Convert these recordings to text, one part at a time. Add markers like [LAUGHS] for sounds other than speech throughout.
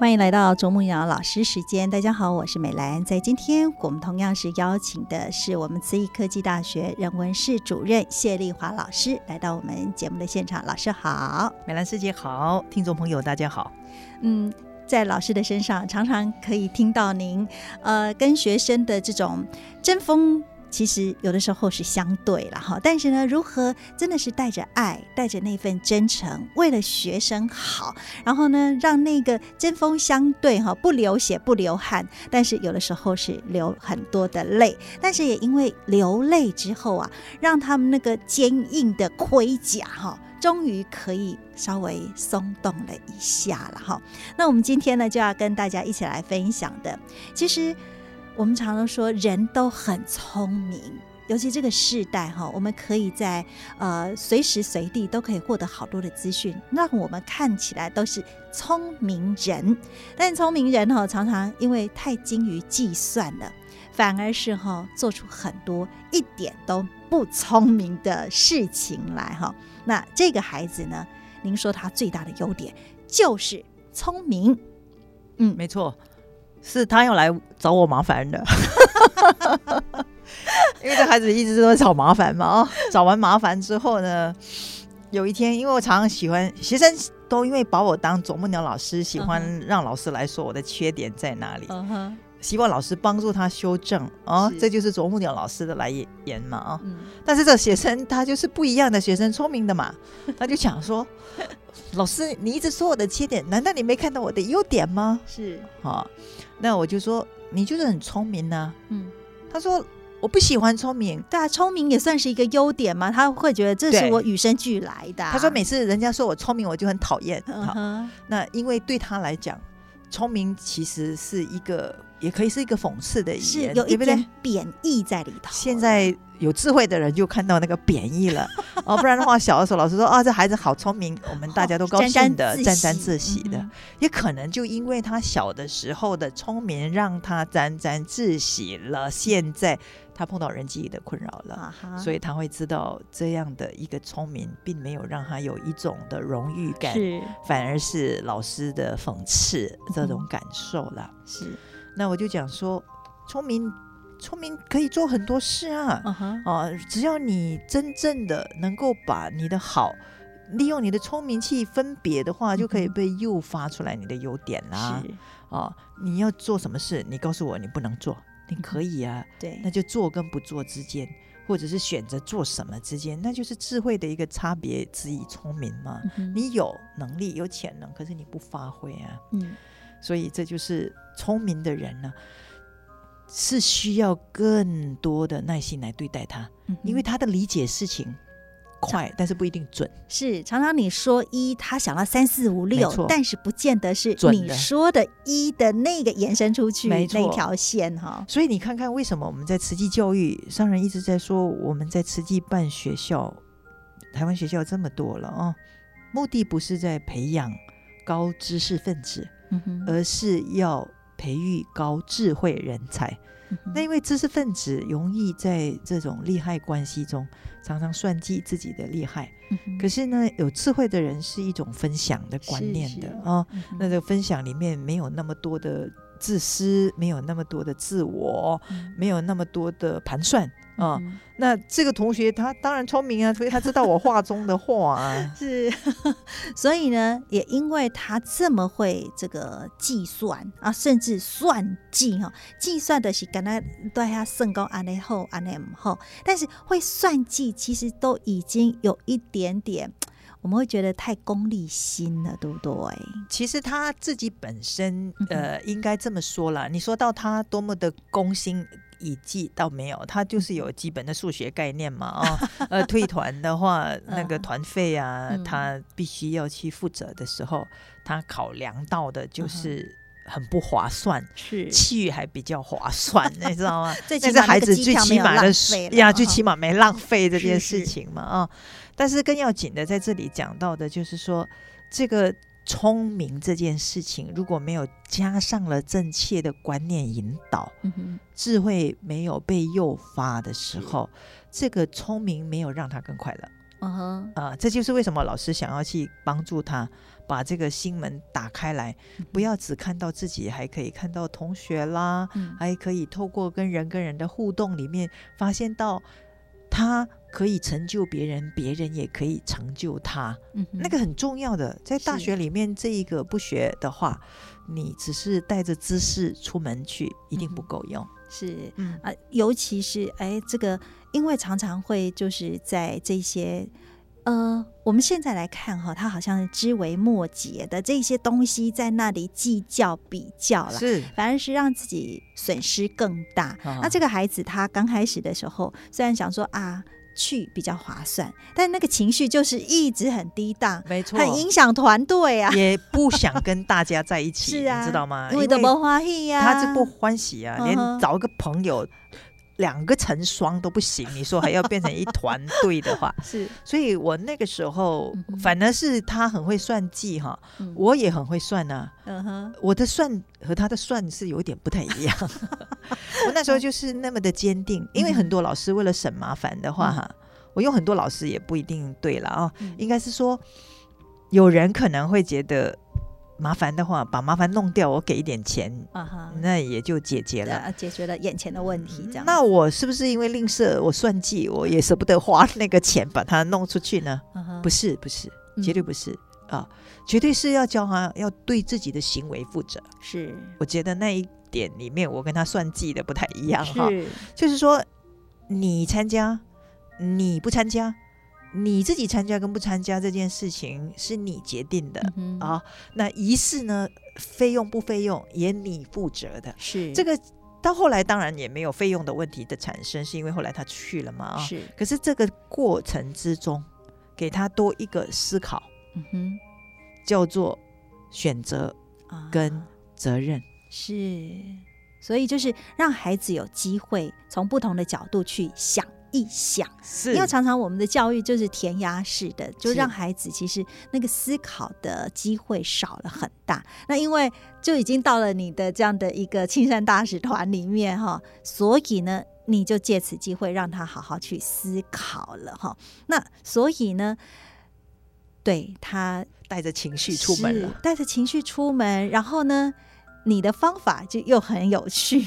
欢迎来到啄木鸟老师时间，大家好，我是美兰。在今天，我们同样是邀请的是我们慈益科技大学人文室主任谢丽华老师来到我们节目的现场。老师好，美兰师姐好，听众朋友大家好。嗯，在老师的身上，常常可以听到您呃跟学生的这种针锋。其实有的时候是相对了哈，但是呢，如何真的是带着爱，带着那份真诚，为了学生好，然后呢，让那个针锋相对哈，不流血不流汗，但是有的时候是流很多的泪，但是也因为流泪之后啊，让他们那个坚硬的盔甲哈，终于可以稍微松动了一下了哈。那我们今天呢，就要跟大家一起来分享的，其实。我们常常说人都很聪明，尤其这个时代哈，我们可以在呃随时随地都可以获得好多的资讯，让我们看起来都是聪明人。但聪明人哈，常常因为太精于计算了，反而是哈做出很多一点都不聪明的事情来哈。那这个孩子呢，您说他最大的优点就是聪明，嗯，没错。是他要来找我麻烦的，[LAUGHS] 因为这孩子一直都在找麻烦嘛。哦，找完麻烦之后呢，有一天，因为我常常喜欢学生都因为把我当啄木鸟老师，喜欢让老师来说我的缺点在哪里，希望老师帮助他修正。哦，这就是啄木鸟老师的来言嘛。啊，但是这学生他就是不一样的学生，聪明的嘛，[LAUGHS] 他就想说。老师，你一直说我的缺点，难道你没看到我的优点吗？是，好，那我就说你就是很聪明呢。嗯，他说我不喜欢聪明，对啊，聪明也算是一个优点嘛。他会觉得这是我与生俱来的。他说每次人家说我聪明，我就很讨厌。好，[LAUGHS] 那因为对他来讲，聪明其实是一个，也可以是一个讽刺的语言，有一点贬义在里头。现在。有智慧的人就看到那个贬义了 [LAUGHS] 哦，不然的话，小的时候老师说啊，这孩子好聪明，我们大家都高兴的，沾沾自喜的。也可能就因为他小的时候的聪明，让他沾沾自喜了。现在他碰到人际的困扰了，所以他会知道这样的一个聪明，并没有让他有一种的荣誉感，反而是老师的讽刺这种感受了。是，那我就讲说，聪明。聪明可以做很多事啊，啊，只要你真正的能够把你的好利用你的聪明去分别的话，就可以被诱发出来你的优点啦。啊，你要做什么事，你告诉我你不能做，你可以啊。对，那就做跟不做之间，或者是选择做什么之间，那就是智慧的一个差别之一。聪明嘛，你有能力有潜能，可是你不发挥啊。嗯，所以这就是聪明的人呢。是需要更多的耐心来对待他，因为他的理解事情快，但是不一定准。是常常你说一，他想到三四五六，但是不见得是你说的一的那个延伸出去那条线哈。所以你看看为什么我们在慈济教育，商人一直在说我们在慈济办学校，台湾学校这么多了啊，目的不是在培养高知识分子，而是要。培育高智慧人才，那因为知识分子容易在这种利害关系中常常算计自己的利害，可是呢，有智慧的人是一种分享的观念的啊，那个分享里面没有那么多的。自私，没有那么多的自我，没有那么多的盘算啊。那这个同学他当然聪明啊，所以他知道我话中的话啊。[LAUGHS] 是，[LAUGHS] 所以呢，也因为他这么会这个计算啊，甚至算计哈，计算的是跟他对他身高安内后安内后，但是会算计，其实都已经有一点点。我们会觉得太功利心了，对不对？其实他自己本身，呃，应该这么说啦。你说到他多么的攻心，以记倒没有，他就是有基本的数学概念嘛啊。[LAUGHS] 呃，退团的话，那个团费啊，嗯他必须要去负责的时候，他考量到的嗯就是很不划算，是。去还比较划算，[LAUGHS] 你知道吗？最起那是孩子最起码的呀，最起码没浪费这件事情嘛啊。但是更要紧的，在这里讲到的就是说，这个聪明这件事情，如果没有加上了正确的观念引导，嗯智慧没有被诱发的时候，这个聪明没有让他更快乐。嗯哼。啊、这就是为什么老师想要去帮助他把这个心门打开来，不要只看到自己，还可以看到同学啦，嗯。还可以透过跟人跟人的互动里面，发现到他可以成就别人，别人也可以成就他，嗯那个很重要的。在大学里面，这一个不学的话，你只是带着知识出门去，一定不够用。是。嗯。啊，尤其是哎，这个因为常常会就是在这些呃，我们现在来看哈，他好像是枝微末节的这些东西在那里计较比较了。是反而是让自己损失更大。啊那这个孩子他刚开始的时候，虽然想说啊去比较划算，但那个情绪就是一直很低档，没错，很影响团队啊。[LAUGHS] 也不想跟大家在一起，[LAUGHS] 是啊，你知道吗？因为都不欢喜呀，他是不欢喜啊，连找一个朋友。两个成双都不行，你说还要变成一团队的话，[LAUGHS] 是。所以我那个时候嗯反而是他很会算计哈，嗯。我也很会算啊、嗯哼。我的算和他的算是有点不太一样。[LAUGHS] 我那时候就是那么的坚定，因为很多老师为了省麻烦的话哈，我用很多老师也不一定对了啊、嗯。应该是说有人可能会觉得麻烦的话，把麻烦弄掉，我给一点钱，啊哈，那也就解决了。呃解决了眼前的问题，这样那我是不是因为吝啬，我算计，我也舍不得花那个钱把它弄出去呢？不是，不是，嗯。绝对不是、啊，绝对是要教他要对自己的行为负责。是。我觉得那一点里面，我跟他算计的不太一样哈，就是说你参加，你不参加，你自己参加跟不参加这件事情是你决定的、啊。那仪式呢，费用不费用也你负责的。是这个到后来当然也没有费用的问题的产生，是因为后来他去了嘛啊。是可是这个过程之中，给他多一个思考，嗯哼叫做选择啊跟责任。是，所以就是让孩子有机会从不同的角度去想一想，是因为常常我们的教育就是填鸭式的，就让孩子其实那个思考的机会少了很大。那因为就已经到了你的这样的一个青山大使团里面哈，所以呢。你就借此机会让他好好去思考了哈。那所以呢，对他带着情绪出门了。带着情绪出门，然后呢，你的方法就又很有趣。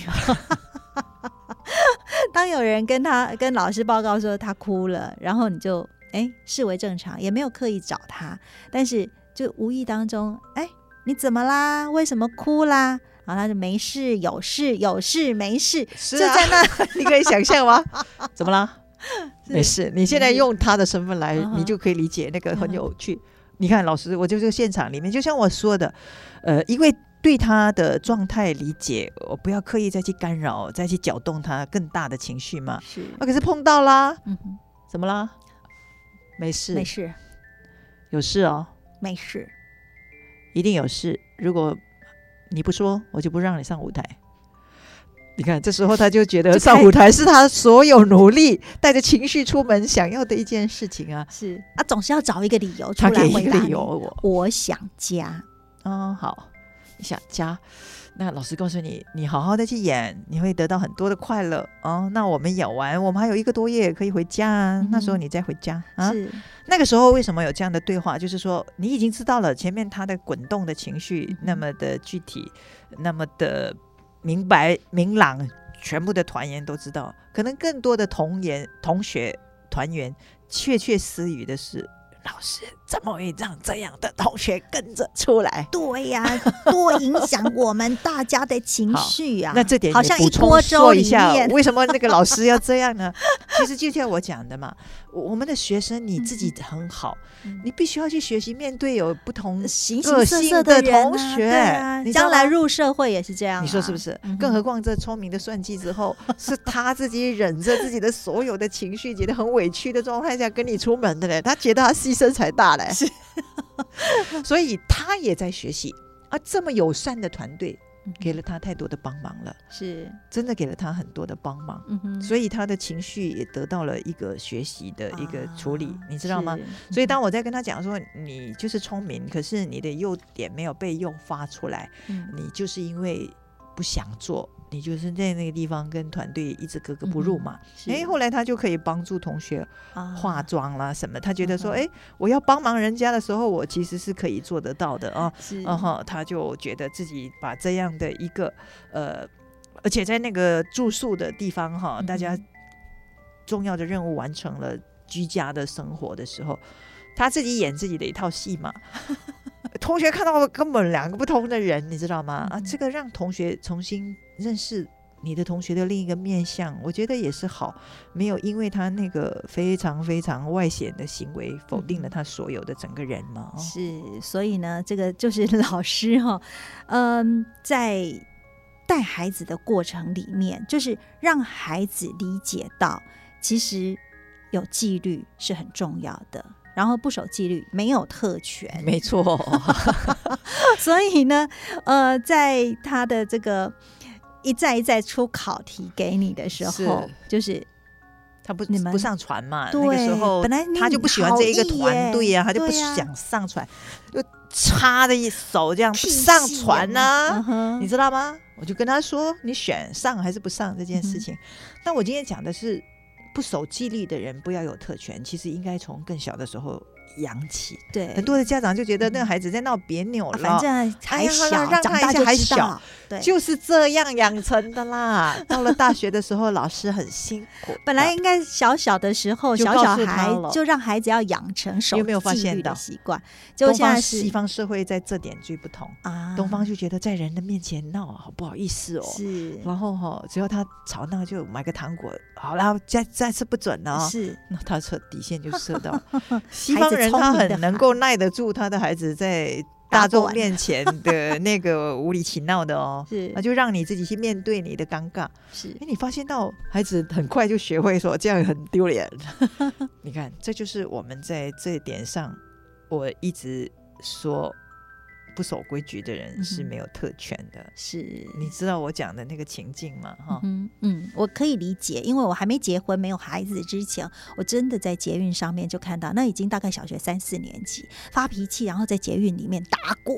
当有人跟他跟老师报告说他哭了，然后你就哎视为正常，也没有刻意找他，但是就无意当中，哎，你怎么啦？为什么哭啦？然后他就没事，有事，有事，没事，是就在那 [LAUGHS] 你可以想象吗？怎么啦？[LAUGHS] 没事，你现在用他的身份来，嗯你就可以理解那个很有趣。你看，老师，我就这个现场里面，就像我说的，呃，因为对他的状态理解，我不要刻意再去干扰，再去搅动他更大的情绪嘛。是，啊，可是碰到啦，嗯哼，怎么啦？没事，没事，有事哦，没事，一定有事。如果你不说，我就不让你上舞台。你看，这时候他就觉得上舞台是他所有努力带着情绪出门想要的一件事情啊。是啊，总是要找一个理由出他来给一个理由，回答。我我想家，嗯，好，你想家，那老师告诉你，你好好的去演，你会得到很多的快乐哦。那我们演完，我们还有一个多月可以回家啊，嗯那时候你再回家啊。那个时候为什么有这样的对话？就是说，你已经知道了前面他的滚动的情绪那么的具体，那么的明白明朗，全部的团员都知道。可能更多的同言同学团员窃窃私语的是，老师怎么会让这样的同学跟着出来？对呀、[LAUGHS] 多影响我们大家的情绪啊！那这点好像一锅说一下，为什么那个老师要这样呢？[LAUGHS] 其实就像我讲的嘛，我我们的学生你自己很好，嗯你必须要去学习面对有不同形个形色色的同学你将来入社会也是这样啊，你说是不是？嗯更何况这聪明的算计之后，是他自己忍着自己的所有的情绪，觉得很委屈的状态下跟你出门的嘞，他觉得他牺牲才大嘞，是，[LAUGHS] 所以他也在学习啊。这么友善的团队嗯给了他太多的帮忙了，是，真的给了他很多的帮忙，所以他的情绪也得到了一个学习的一个处理，啊你知道吗？？所以当我在跟他讲说，你就是聪明，可是你的优点没有被诱发出来，嗯你就是因为不想做，你就是在那个地方跟团队一直格格不入嘛。是哎、后来他就可以帮助同学啊化妆啦什么，他觉得说，嗯哎、我要帮忙人家的时候，我其实是可以做得到的啊。是嗯，他就觉得自己把这样的一个呃，而且在那个住宿的地方哈，大家嗯重要的任务完成了，居家的生活的时候，他自己演自己的一套戏嘛。[LAUGHS] 同学看到了根本两个不同的人，你知道吗？啊，嗯这个让同学重新认识你的同学的另一个面相，我觉得也是好，没有因为他那个非常非常外显的行为否定了他所有的整个人嘛。哦是，所以呢，这个就是老师哈、[LAUGHS] 嗯，在带孩子的过程里面，就是让孩子理解到，其实有纪律是很重要的。然后不守纪律没有特权，没错，[LAUGHS] 所以呢，呃，在他的这个一再一再出考题给你的时候是，就是他不你们不上船嘛？那个时候本来他就不喜欢这一个团队呀、耶他就不想上传，就插着一手这样屁上戏传呀呢、嗯你知道吗？我就跟他说，你选上还是不上这件事情。那我今天讲的是不守纪律的人不要有特权，其实应该从更小的时候养起。对，很多的家长就觉得那个孩子在闹别扭了，啊反正还小，让长大就还小。对，就是这样养成的啦。[LAUGHS] 到了大学的时候，老师很辛苦。本来应该小小的时候，小小孩就让孩子要养成守有没有发纪律的习惯，结果现在是西方社会在这点最不同。啊，东方就觉得在人的面前闹好不好意思哦，是。然后哈、只要他吵闹就买个糖果，好了，再再次不准了、哦。是。那他说底线就设到 [LAUGHS] 西方人，聪他很能够耐得住他的孩子在大众面前的那个无理取闹的哦，[LAUGHS] 是那就让你自己去面对你的尴尬。是哎，你发现到孩子很快就学会说这样很丢脸。[LAUGHS] 你看，这就是我们在这一点上，我一直说不守规矩的人是没有特权的。是，你知道我讲的那个情境吗？哈、嗯嗯，我可以理解，因为我还没结婚、没有孩子之前，我真的在捷运上面就看到，那已经大概小学三四年级发脾气，然后在捷运里面打滚，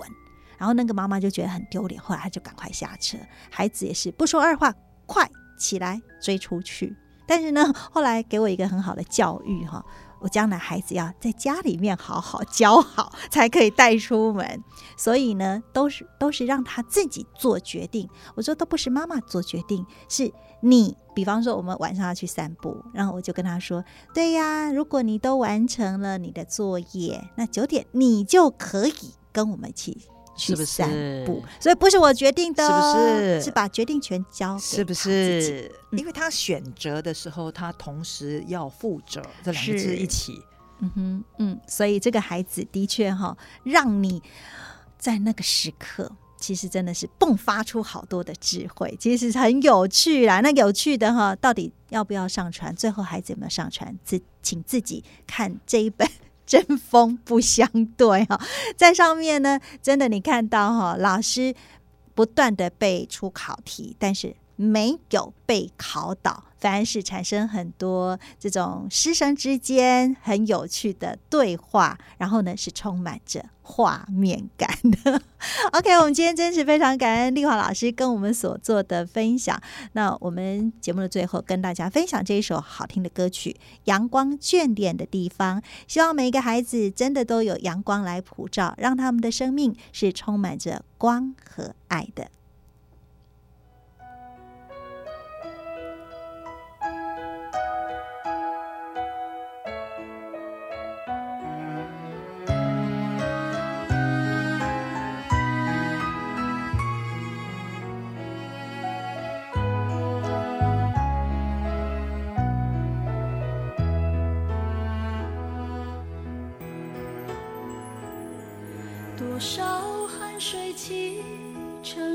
然后那个妈妈就觉得很丢脸，后来她就赶快下车，孩子也是不说二话，快起来追出去。但是呢，后来给我一个很好的教育哈，我将来孩子要在家里面好好教好，才可以带出门。所以呢，都是都是让他自己做决定。我说都不是妈妈做决定，是你。比方说，我们晚上要去散步，然后我就跟他说：“对呀，如果你都完成了你的作业，那九点你就可以跟我们一起去是不散是步。所以不是我决定的哦，是不是是把决定权交给是不？是？嗯因为他选择的时候，他同时要负责这两个字一起。嗯哼，嗯，所以这个孩子的确哈、让你在那个时刻，其实真的是迸发出好多的智慧，其实是很有趣啦。那有趣的哈、到底要不要上传？最后孩子有没有上传？自请自己看这一本。针锋不相对哈，在上面呢，真的你看到哈，老师不断的背出考题，但是没有被考倒，反而是产生很多这种师生之间很有趣的对话，然后呢是充满着画面感的。OK，我们今天真是非常感恩丽华老师跟我们所做的分享。那我们节目的最后跟大家分享这一首好听的歌曲《阳光眷恋的地方》，希望每一个孩子真的都有阳光来普照，让他们的生命是充满着光和爱的。水汽成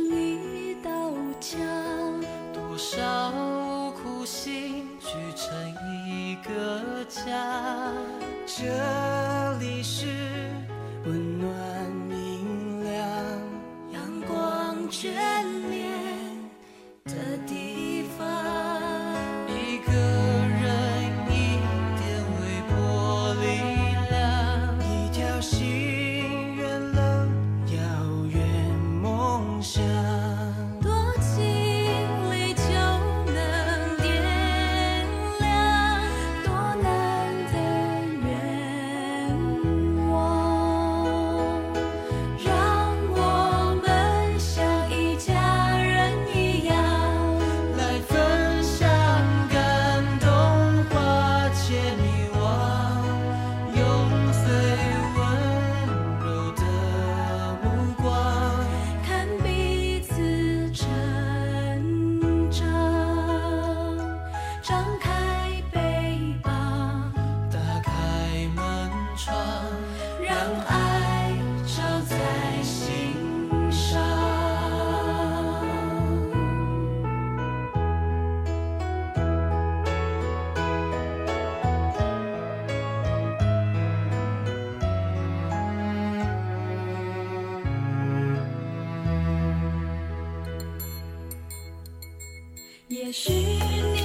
也许你